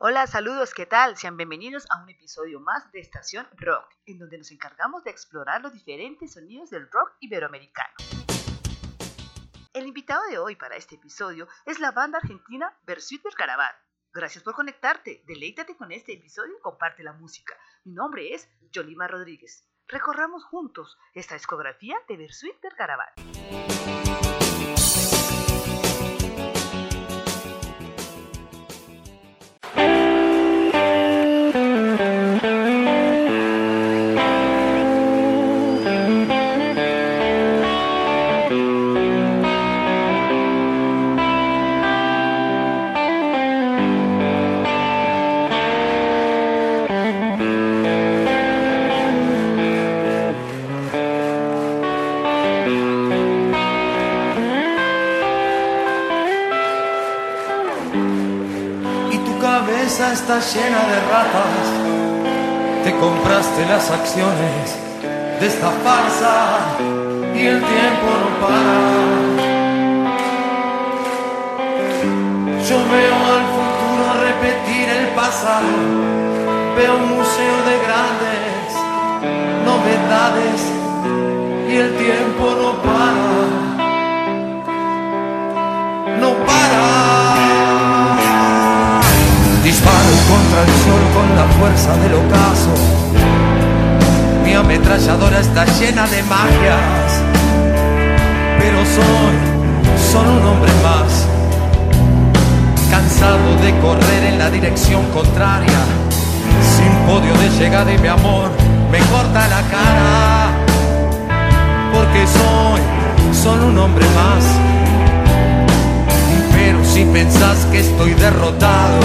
Hola, saludos, ¿qué tal? Sean bienvenidos a un episodio más de Estación Rock, en donde nos encargamos de explorar los diferentes sonidos del rock iberoamericano. El invitado de hoy para este episodio es la banda argentina Versuit Caravan. Gracias por conectarte, deleítate con este episodio y comparte la música. Mi nombre es Yolima Rodríguez. Recorramos juntos esta discografía de Versuit Caravan. Cabeza está llena de ratas. Te compraste las acciones de esta farsa y el tiempo no para. Yo veo al futuro repetir el pasado, veo un museo de grandes novedades y el tiempo no para. Disparo contra el sol con la fuerza del ocaso. Mi ametralladora está llena de magias. Pero soy solo un hombre más. Cansado de correr en la dirección contraria. Sin podio de llegada y mi amor me corta la cara. Porque soy solo un hombre más. Pero si pensás que estoy derrotado,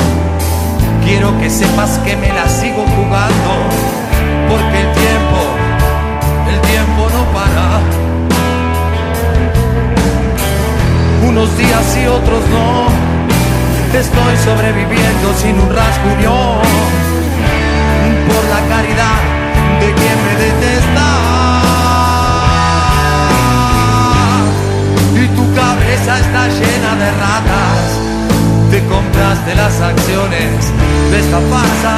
quiero que sepas que me la sigo jugando, porque el tiempo, el tiempo no para. Unos días y otros no, estoy sobreviviendo sin un rasguño, por la caridad de quien me detesta. Y tu cabeza está llena de ratas te compraste las acciones de esta farsa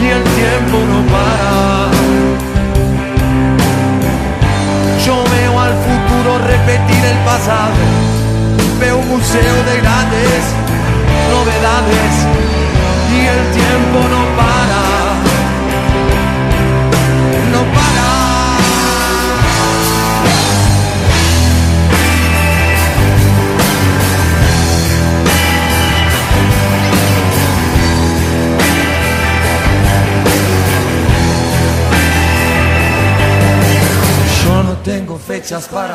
y el tiempo no para. Yo veo al futuro repetir el pasado, veo un museo de grandes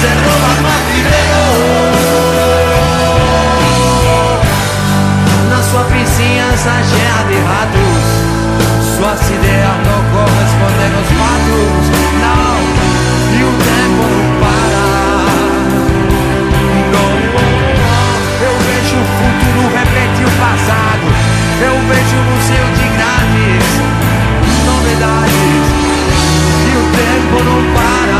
se roba más dinero. Na sua vizinhança cheia de ratos Suas ideias não correspondem aos fatos Não, e o tempo não para. Não, eu vejo o futuro repetir o passado. Eu vejo um museu de grandes novidades. E o tempo não para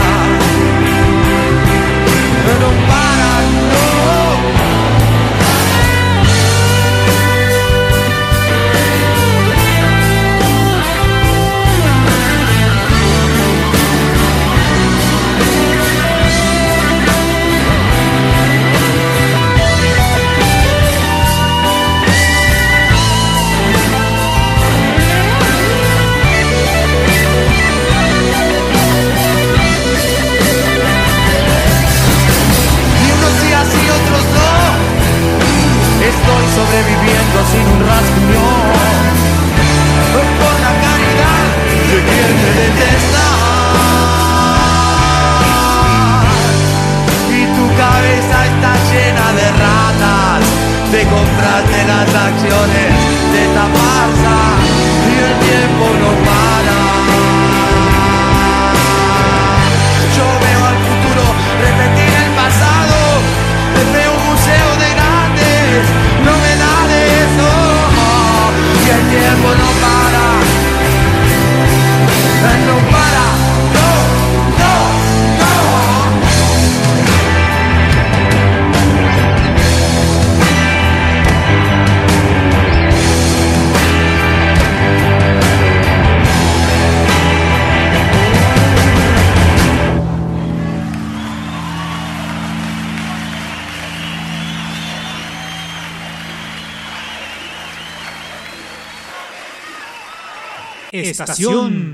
estación.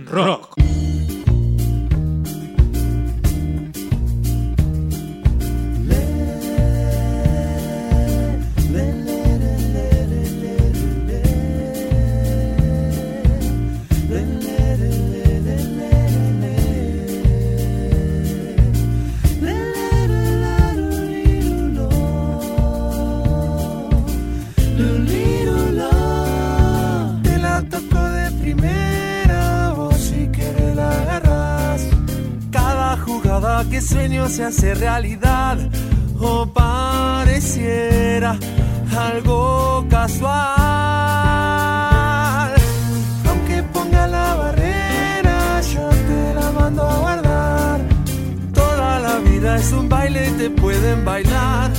sueño se hace realidad o pareciera algo casual. Aunque ponga la barrera, yo te la mando a guardar. Toda la vida es un baile, te pueden bailar,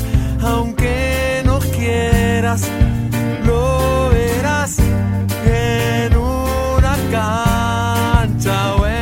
aunque no quieras, lo verás en una cancha.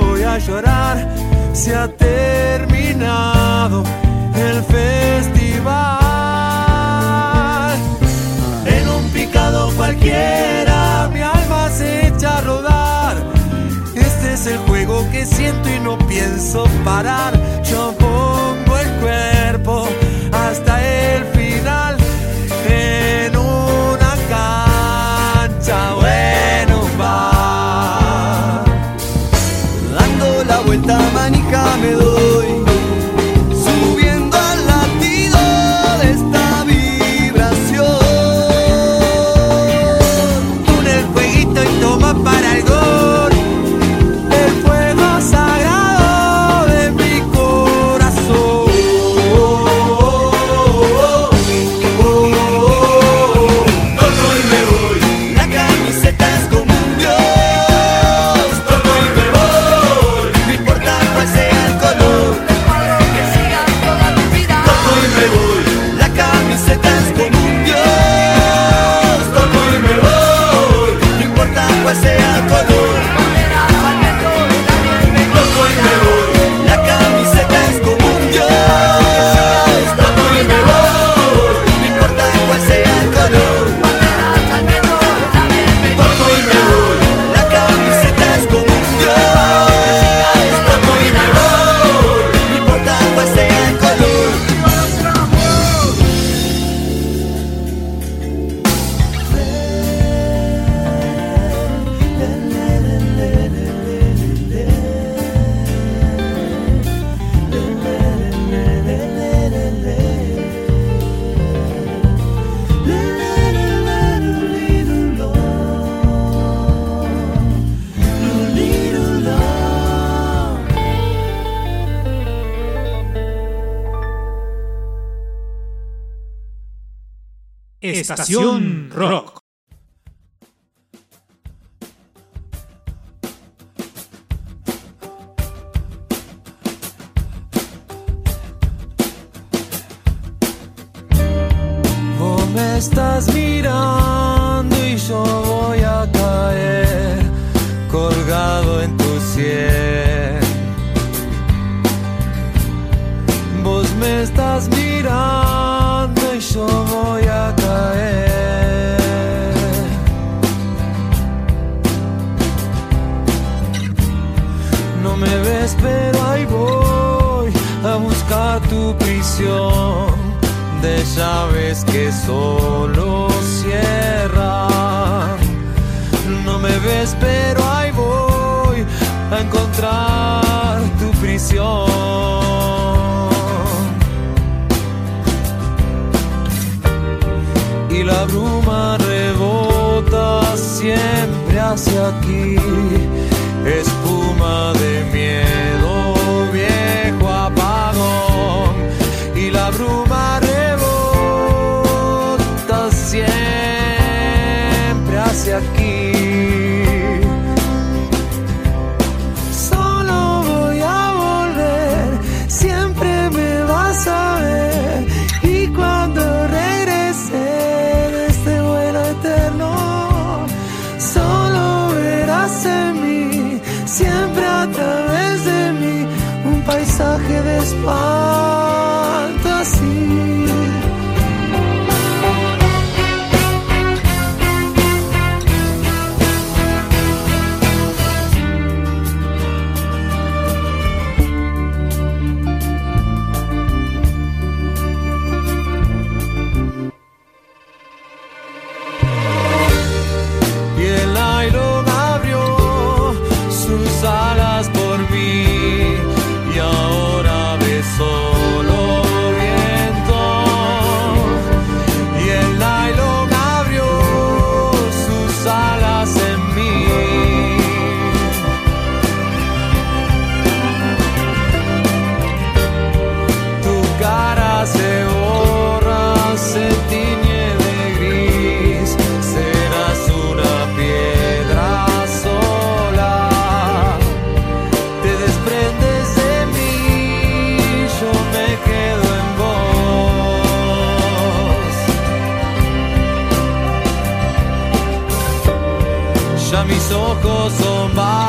voy a llorar, se ha terminado el festival. En un picado cualquiera mi alma se echa a rodar. Este es el juego que siento y no pienso parar. Yo pongo el cuerpo hasta el final. En Estación Rock. so much.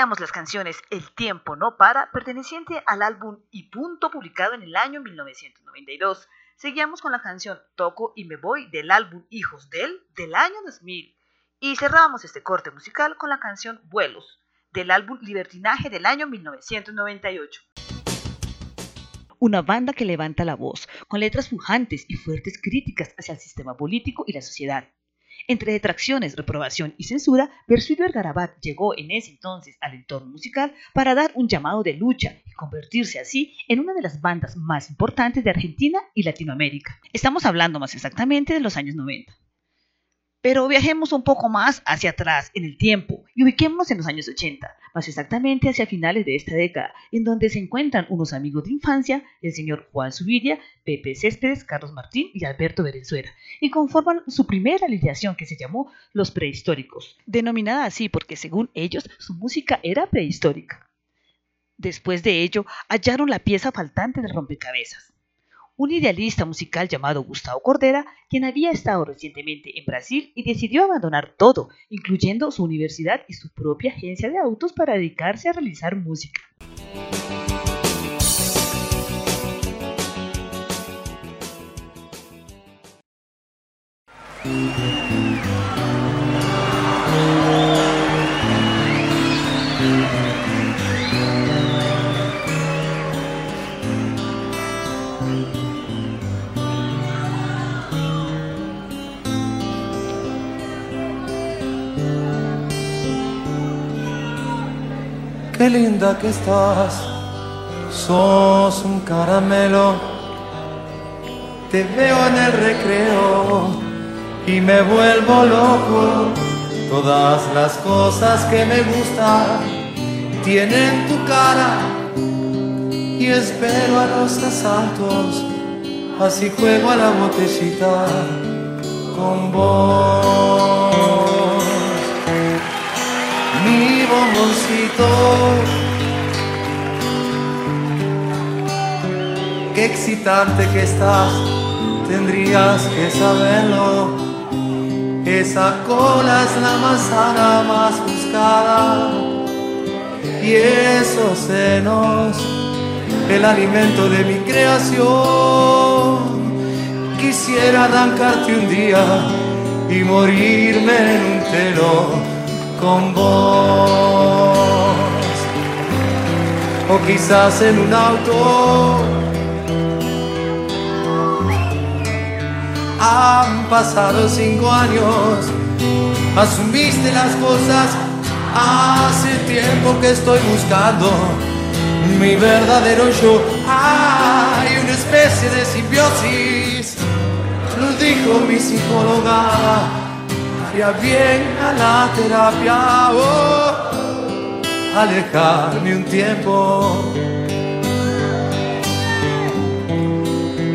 Oíamos las canciones El tiempo no para, perteneciente al álbum Y Punto, publicado en el año 1992. Seguíamos con la canción Toco y me voy del álbum Hijos del, del año 2000. Y cerramos este corte musical con la canción Vuelos, del álbum Libertinaje del año 1998 una banda que levanta la voz, con letras pujantes y fuertes críticas hacia el sistema político y la sociedad. Entre detracciones, reprobación y censura, Bersuit Vergarabat llegó en ese entonces al entorno musical para dar un llamado de lucha y convertirse así en una de las bandas más importantes de Argentina y Latinoamérica. Estamos hablando más exactamente de los años 90. Pero viajemos un poco más hacia atrás en el tiempo y ubiquémonos en los años 80, más exactamente hacia finales de esta década, en donde se encuentran unos amigos de infancia, el señor Juan Subiria, Pepe Céspedes, Carlos Martín y Alberto Berenzuela, y conforman su primera alineación que se llamó Los Prehistóricos, denominada así porque según ellos su música era prehistórica. Después de ello, hallaron la pieza faltante del rompecabezas un idealista musical llamado Gustavo Cordera, quien había estado recientemente en Brasil y decidió abandonar todo, incluyendo su universidad y su propia agencia de autos para dedicarse a realizar música. Linda que estás, sos un caramelo. Te veo en el recreo y me vuelvo loco. Todas las cosas que me gustan tienen tu cara y espero a los asaltos. Así juego a la botellita con vos mi bomboncito. Qué excitante que estás, tendrías que saberlo. Esa cola es la manzana más buscada y esos senos, el alimento de mi creación. Quisiera arrancarte un día y morirme en un telón con vos o quizás en un auto. Han pasado cinco años, asumiste las cosas, hace tiempo que estoy buscando mi verdadero yo. Hay una especie de simbiosis, lo dijo mi psicóloga haría bien a la terapia oh, alejarme un tiempo.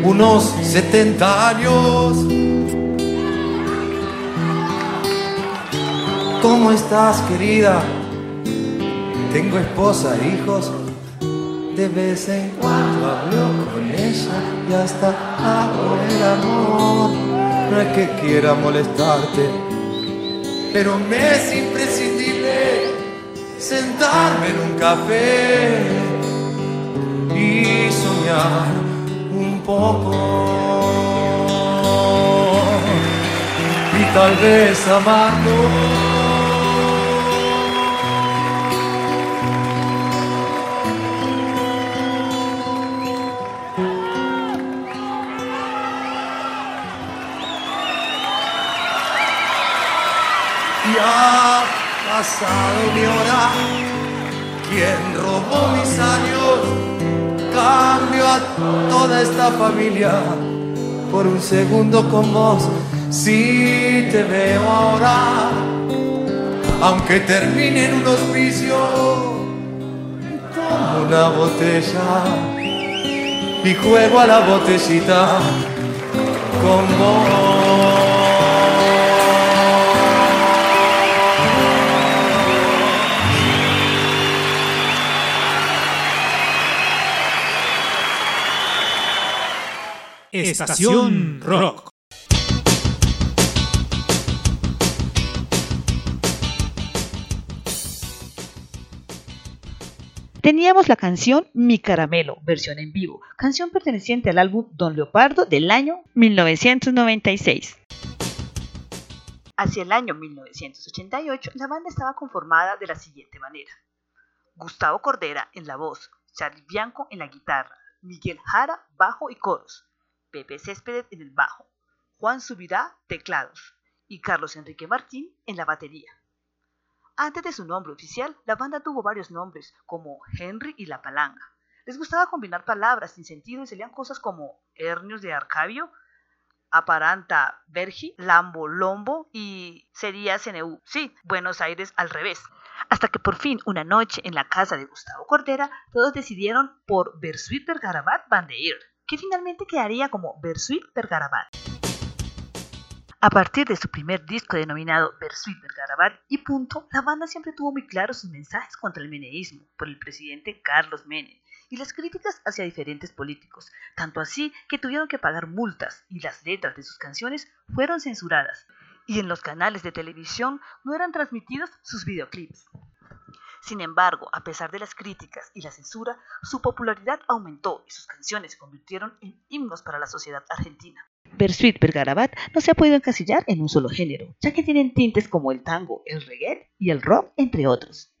Unos 70 años. ¿Cómo estás, querida? Tengo esposa e hijos. De vez en cuando hablo con ella y hasta hago el amor. No es que quiera molestarte, pero me es imprescindible sentarme en un café y soñar un poco y tal vez amarlo. Ha pasado mi hora. Quien robó mis años cambio a toda esta familia por un segundo con vos. Si te veo ahora, aunque termine en un hospicio, como una botella y juego a la botellita con vos. Estación Rock. Teníamos la canción Mi Caramelo, versión en vivo, canción perteneciente al álbum Don Leopardo del año 1996. Hacia el año 1988, la banda estaba conformada de la siguiente manera. Gustavo Cordera en la voz, Charlie Bianco en la guitarra, Miguel Jara, bajo y coros, Pepe Céspedes en el bajo, Juan Subirá, teclados, y Carlos Enrique Martín en la batería. Antes de su nombre oficial, la banda tuvo varios nombres, como Henry y La Palanga. Les gustaba combinar palabras sin sentido y salían cosas como Hernios de Arcabio, Aparanta Vergi, Lambo Lombo y sería CNU. Sí, Buenos Aires al revés. Hasta que por fin, una noche en la casa de Gustavo Cordera, todos decidieron por Bersuit Bergarabat Bandeir, que finalmente quedaría como Bersuit Bergarabat. A partir de su primer disco denominado Bersuit Bergarabat y punto, la banda siempre tuvo muy claros sus mensajes contra el meneísmo por el presidente Carlos Menem y las críticas hacia diferentes políticos, tanto así que tuvieron que pagar multas y las letras de sus canciones fueron censuradas, y en los canales de televisión no eran transmitidos sus videoclips. Sin embargo, a pesar de las críticas y la censura, su popularidad aumentó y sus canciones se convirtieron en himnos para la sociedad argentina. Bersuit Bergarabat no se ha podido encasillar en un solo género, ya que tienen tintes como el tango, el reggae y el rock, entre otros.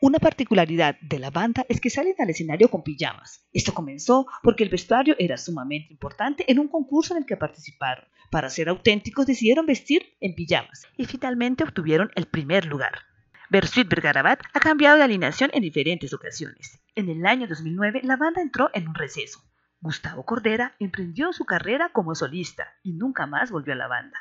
Una particularidad de la banda es que salen al escenario con pijamas. Esto comenzó porque el vestuario era sumamente importante en un concurso en el que participaron. Para ser auténticos decidieron vestir en pijamas y finalmente obtuvieron el primer lugar. Bersuit Bergarabat ha cambiado de alineación en diferentes ocasiones. En el año 2009 la banda entró en un receso. Gustavo Cordera emprendió su carrera como solista y nunca más volvió a la banda.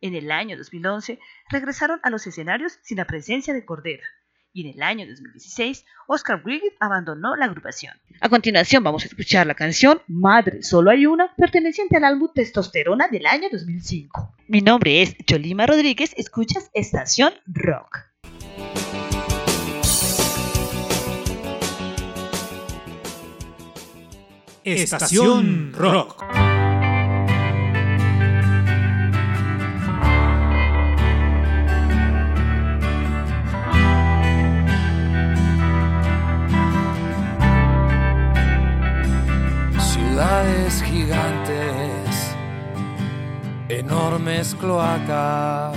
En el año 2011 regresaron a los escenarios sin la presencia de Cordera y en el año 2016 Oscar Brigid abandonó la agrupación. A continuación vamos a escuchar la canción Madre Solo Hay Una, perteneciente al álbum Testosterona del año 2005. Mi nombre es Cholima Rodríguez, escuchas Estación Rock. Estación Rock. Ciudades gigantes, enormes cloacas,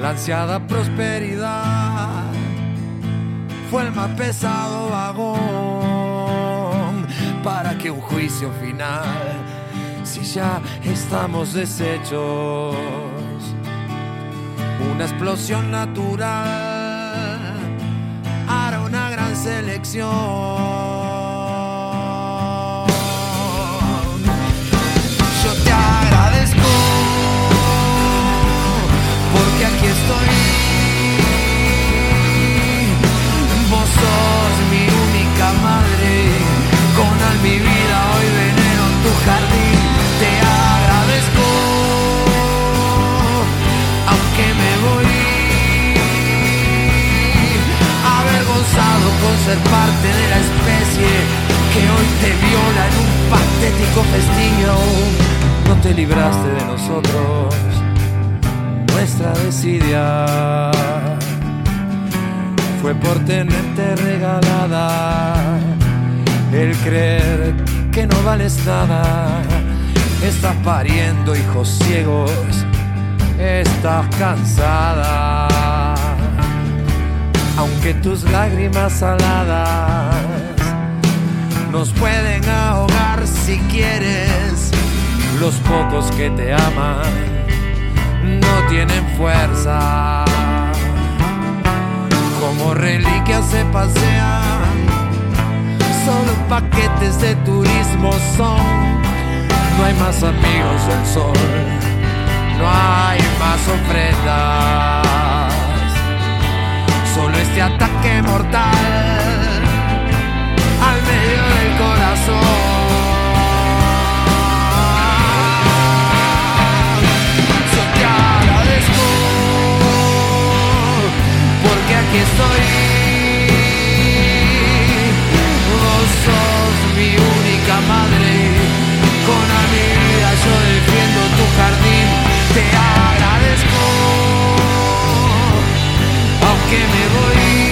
La ansiada prosperidad fue el más pesado vagón para que un juicio final, si ya estamos deshechos, una explosión natural hará una gran selección. Por tenerte regalada el creer que no vales nada. Estás pariendo hijos ciegos, estás cansada. Aunque tus lágrimas saladas nos pueden ahogar si quieres, los pocos que te aman no tienen fuerza como reliquias se pasean. Solo paquetes de turismo son. No hay más amigos del sol, no hay más ofrendas. Solo este ataque mortal al medio del corazón. aquí estoy. Vos sos mi única madre, con amigas yo defiendo tu jardín, te agradezco, aunque me voy.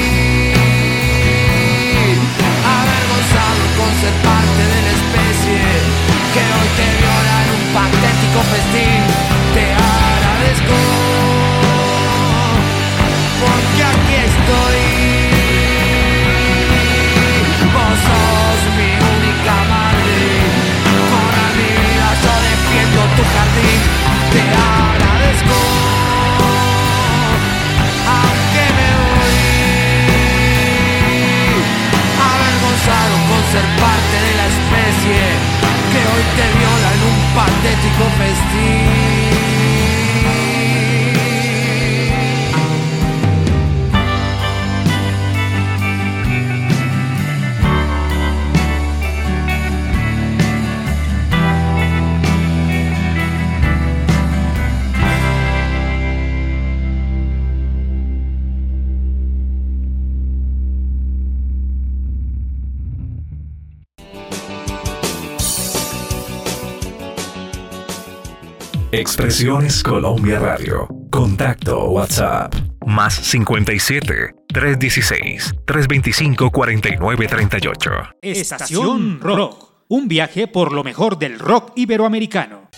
Producciones Colombia Radio. Contacto WhatsApp. Más 57 316 325 4938. Estación Rock. Un viaje por lo mejor del rock iberoamericano.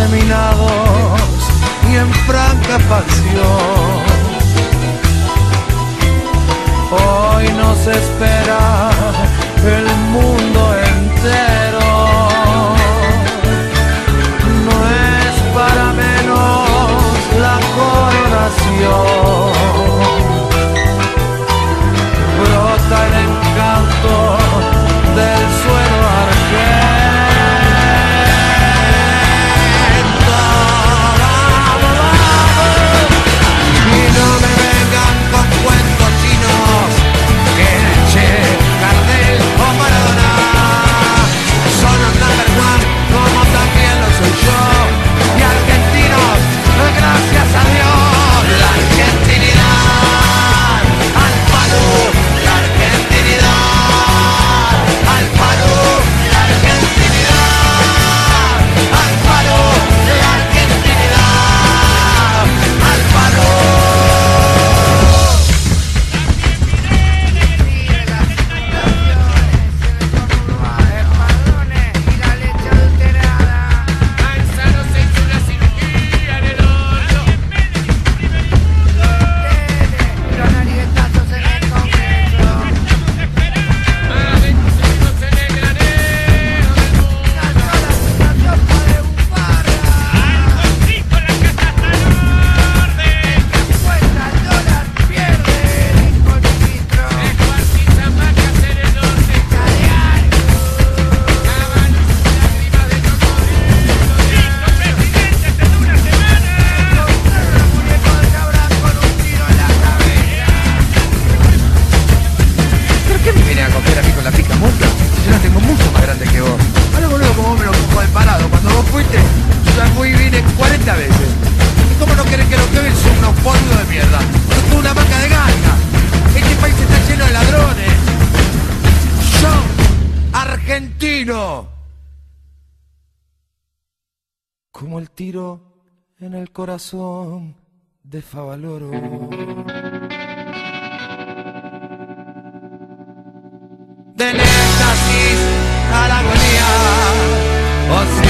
diseminados y en franca pasión. En el corazón de Favaloro. Del éxtasis a la agonía, oscila nuestra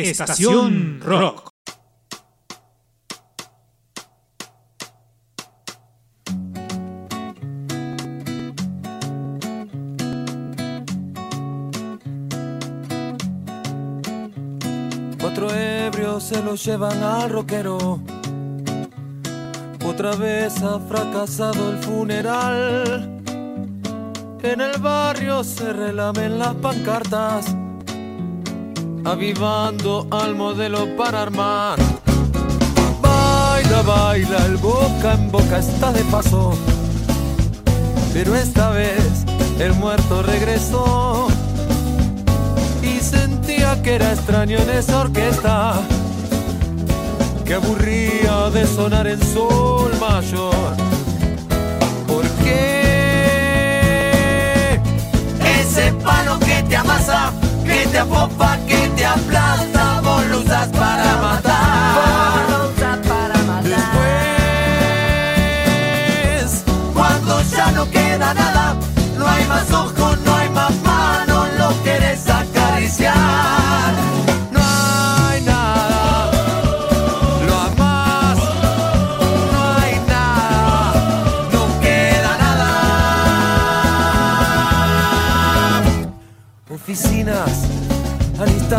Estación Rock. Cuatro ebrios se lo llevan al rockero. Otra vez ha fracasado el funeral. En el barrio se relamen las pancartas, avivando al modelo para armar. Baila, baila, el boca en boca está de paso. Pero esta vez el muerto regresó y sentía que era extraño en esa orquesta que aburría de sonar en sol mayor. ¿Por qué? Ese palo que te amasa, que te apopa, que te aplasta, vos lo usas para matar. Después, cuando ya no queda nada, no hay más ojos,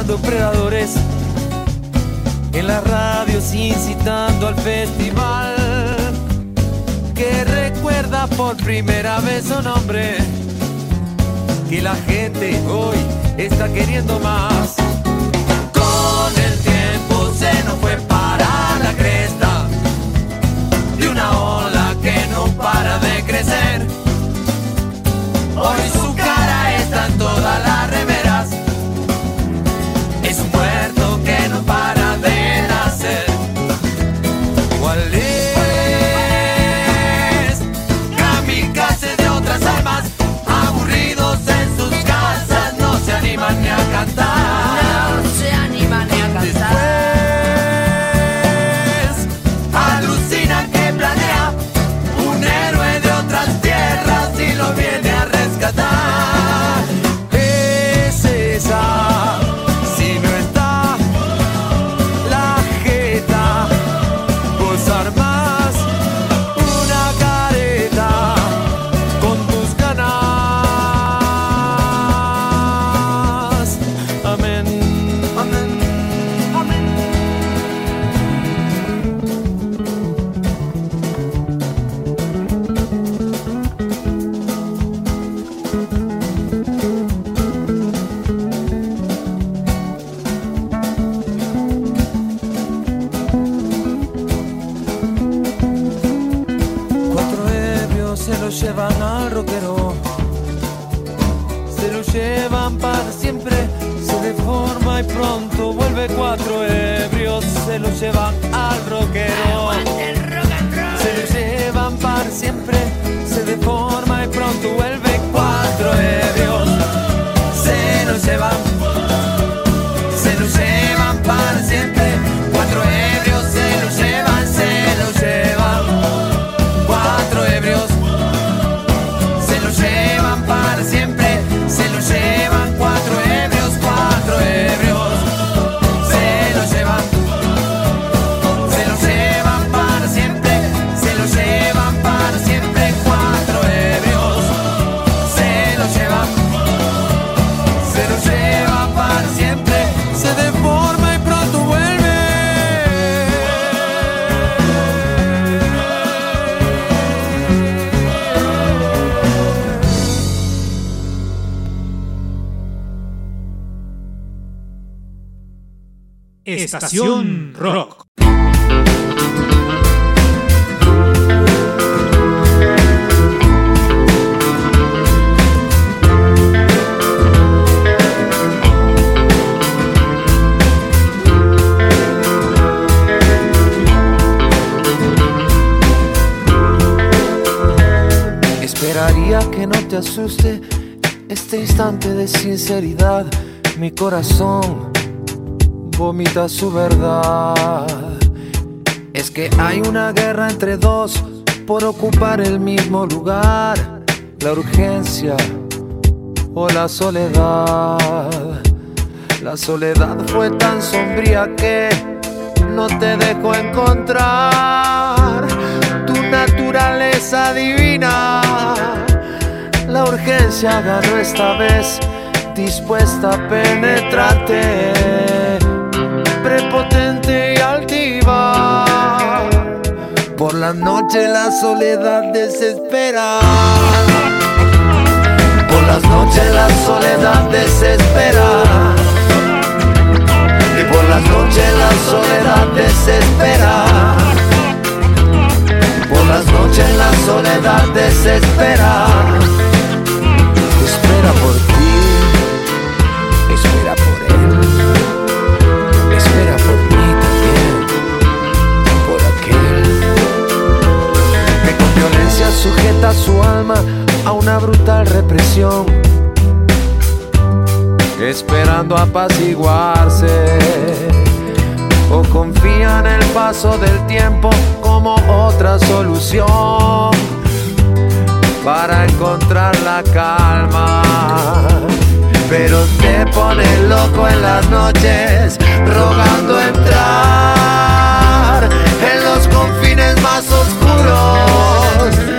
alistando predadores en las radios incitando al festival que recuerda por primera vez su nombre que la gente hoy está queriendo más. Con el tiempo se nos fue para 9-4 ebrios se lo llevan al rockero. Se lo llevan para siempre, se deponen Esperaría que no te asuste este instante de sinceridad. Mi corazón su verdad. Es que hay una guerra entre dos por ocupar el mismo lugar. La urgencia o la soledad. La soledad fue tan sombría que no te dejó encontrar tu naturaleza divina. La urgencia ganó esta vez, dispuesta a penetrarte, prepotente y altiva. Por la noche la soledad desespera. Por las noches la soledad desespera. Y por las noches la soledad desespera. Por las noches la soledad desespera. Espera por sujeta su alma a una brutal represión, esperando apaciguarse o confía en el paso del tiempo como otra solución para encontrar la calma. Pero te pone loco en las noches, rogando entrar en los confines más oscuros.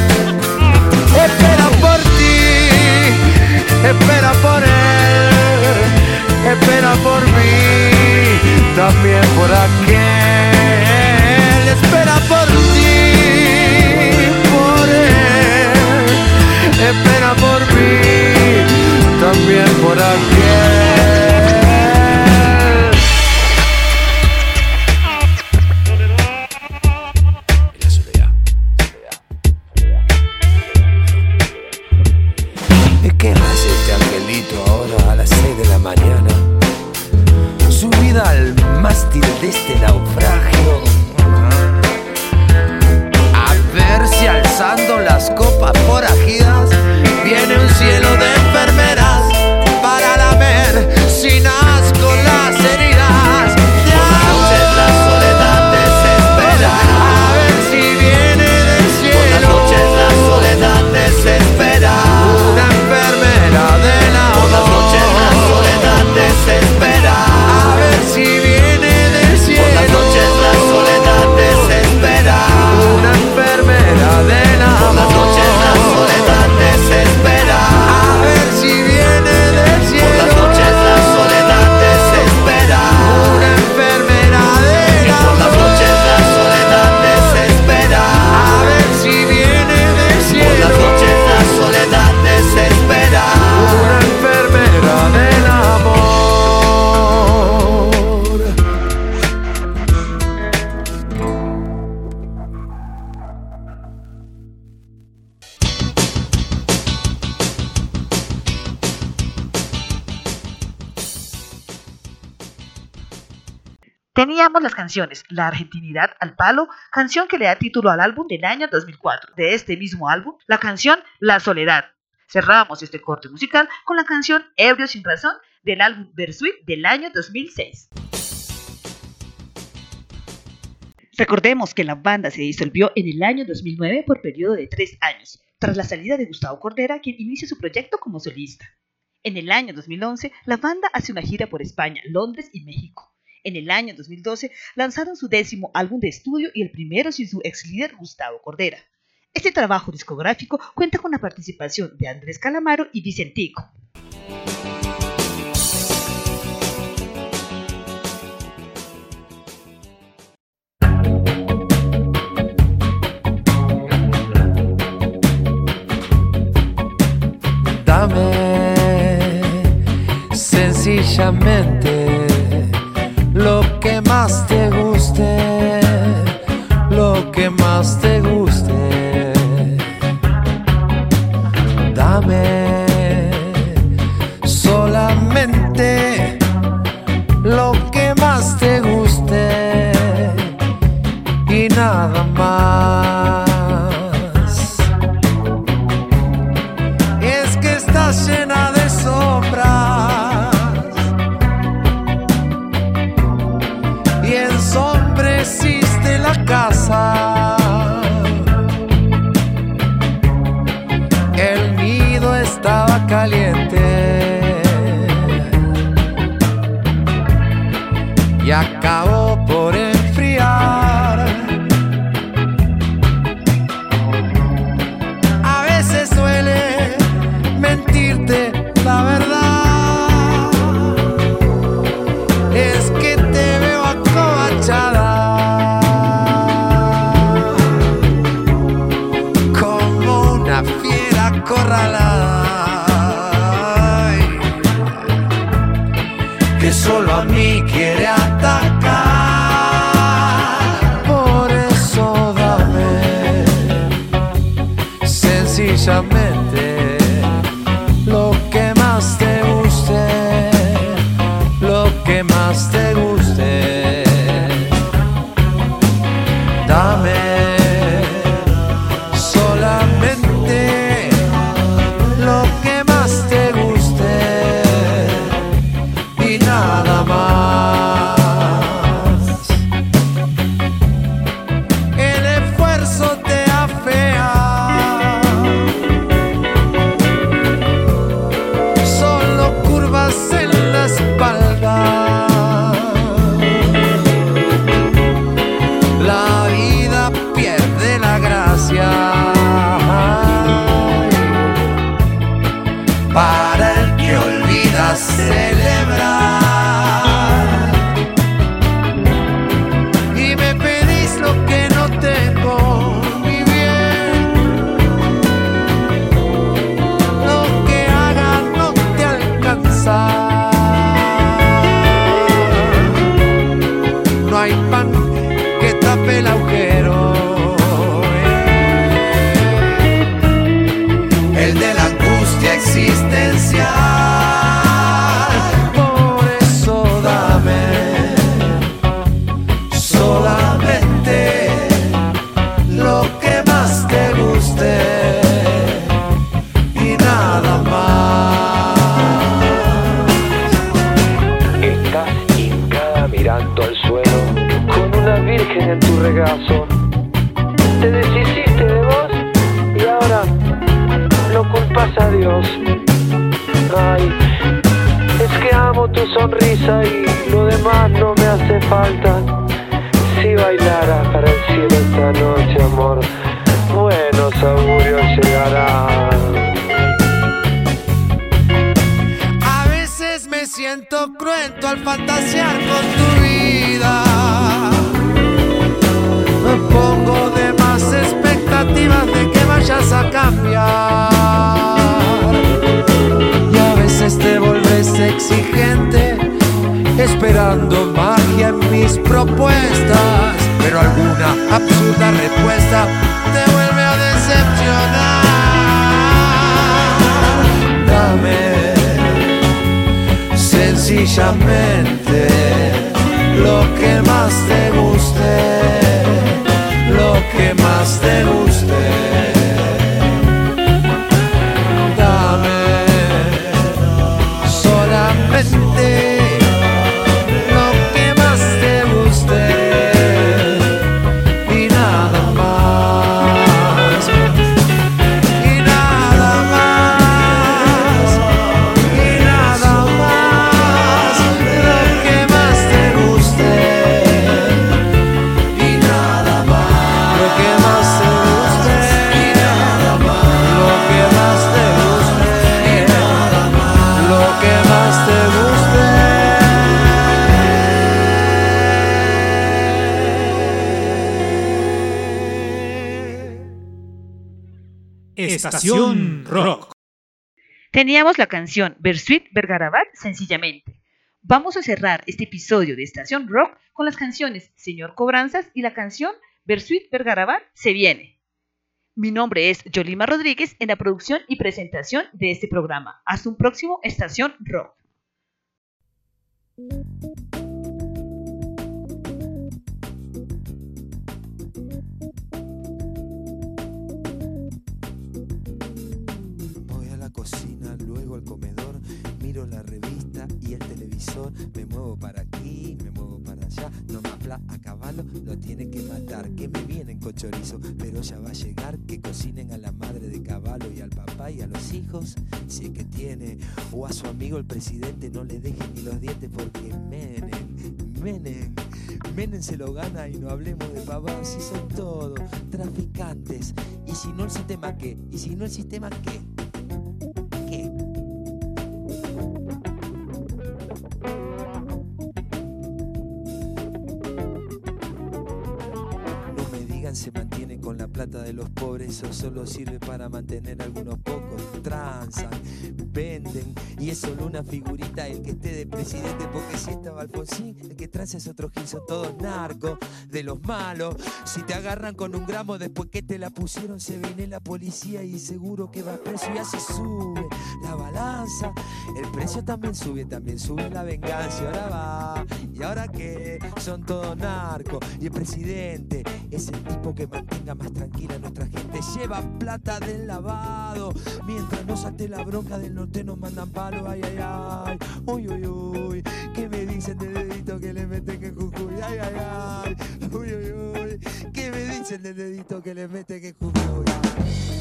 También por aquel. Espera por ti, por él, espera por mí, también por aquel. Teníamos las canciones La Argentinidad al Palo, canción que le da título al álbum del año 2004. De este mismo álbum, la canción La Soledad. Cerramos este corte musical con la canción Ebrio sin razón del álbum Versuit del año 2006. Recordemos que la banda se disolvió en el año 2009 por periodo de tres años, tras la salida de Gustavo Cordera, quien inicia su proyecto como solista. En el año 2011, la banda hace una gira por España, Londres y México. En el año 2012 lanzaron su décimo álbum de estudio y el primero sin su ex líder Gustavo Cordera. Este trabajo discográfico cuenta con la participación de Andrés Calamaro y Vicentico. Dame sencillamente más te guste, lo que más te guste. sim sencillamente lo que más te guste, lo que más te guste. Estación Rock. Teníamos la canción Bersuit Bergarabat sencillamente. Vamos a cerrar este episodio de Estación Rock con las canciones Señor Cobranzas y la canción Bersuit Bergarabat se viene. Mi nombre es Yolima Rodríguez en la producción y presentación de este programa. Hasta un próximo Estación Rock. Me muevo para aquí, me muevo para allá, no más bla a caballo, lo tiene que matar, que me vienen con chorizo, pero ya va a llegar, que cocinen a la madre de caballo y al papá y a los hijos, si es que tiene, o a su amigo el presidente, no le dejen ni los dientes porque menen, menen. Menem se lo gana y no hablemos de pavadas si son todos traficantes. Y si no el sistema qué? Y si no el sistema? ¿Qué? Eso solo sirve para mantener algunos pocos. Transan, venden, y es solo una figurita el que esté de presidente, porque si estaba Alfonsín, el que transa es otro gil, son todos narcos, de los malos. Si te agarran con un gramo después que te la pusieron, se viene la policía y seguro que va preso y así sube la balanza. El precio también sube, también sube la venganza. Y ahora va, y ahora qué, son todos narcos. Y el presidente es el tipo que mantenga más tranquila a nuestra gente. Lleva plata del lavado. Mientras no salte la bronca del norte nos mandan palo. Ay, ay, ay. Uy, uy, uy. ¿Qué me dicen del dedito que le meten en Jujuy? Ay, ay, ay. Uy, uy, uy. ¿Qué me dicen del dedito que le meten en Jujuy?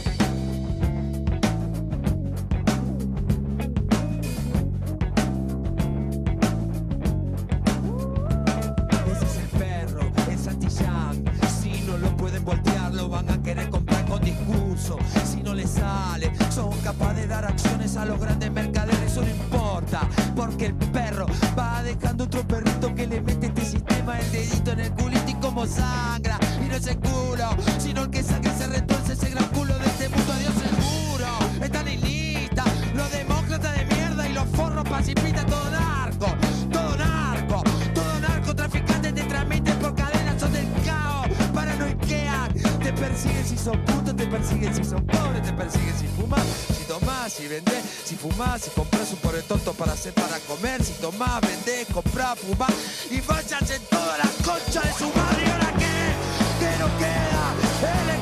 Si no les sale, son capaces de dar acciones a los grandes mercaderes. Eso no importa, porque el perro va dejando otro perrito que le mete este sistema el dedito en el culito y como sangra. Y no es el culo, sino el que y se retuerce ese gran culo de este mundo. Si compras un pobre tonto para hacer para comer, si tomás, vendés, comprás, fumás y váyanse en toda la concha de su y ahora qué, que no queda, elección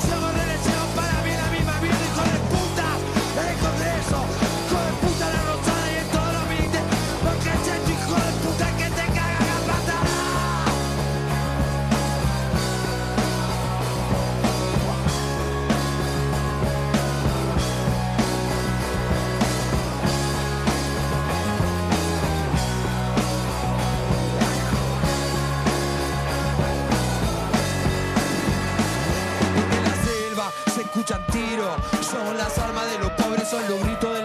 son las armas de los pobres, son los gritos del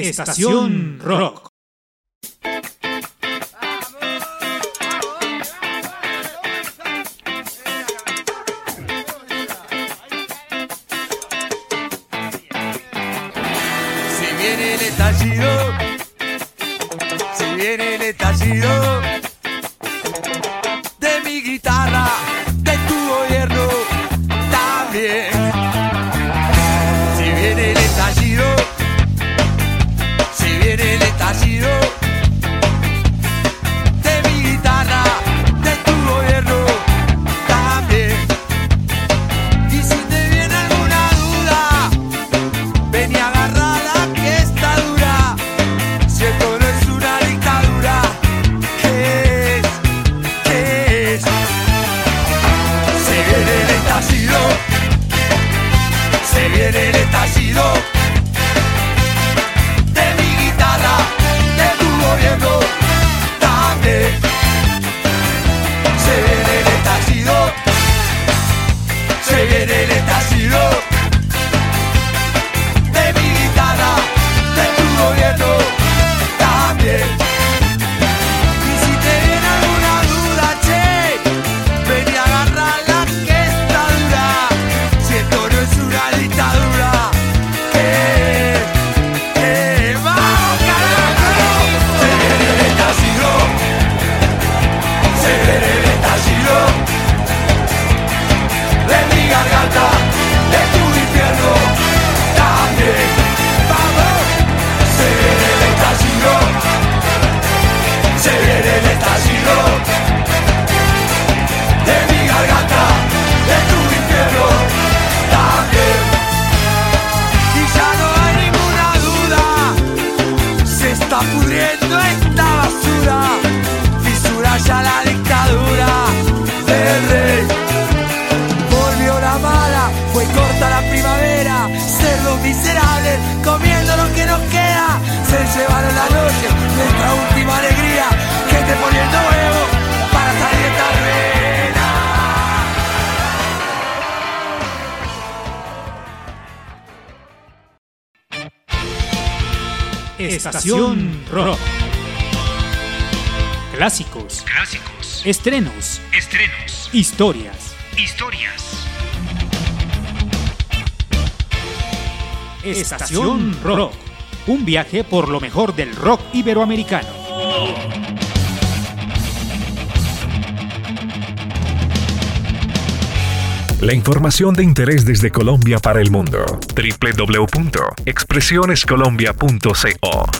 Estación Rock. Estación Rock. Clásicos, Clásicos. estrenos, Estrenos. historias. Historias. Estación Rock. Un viaje por lo mejor del rock iberoamericano. La información de interés desde Colombia para el mundo. www.expresionescolombia.co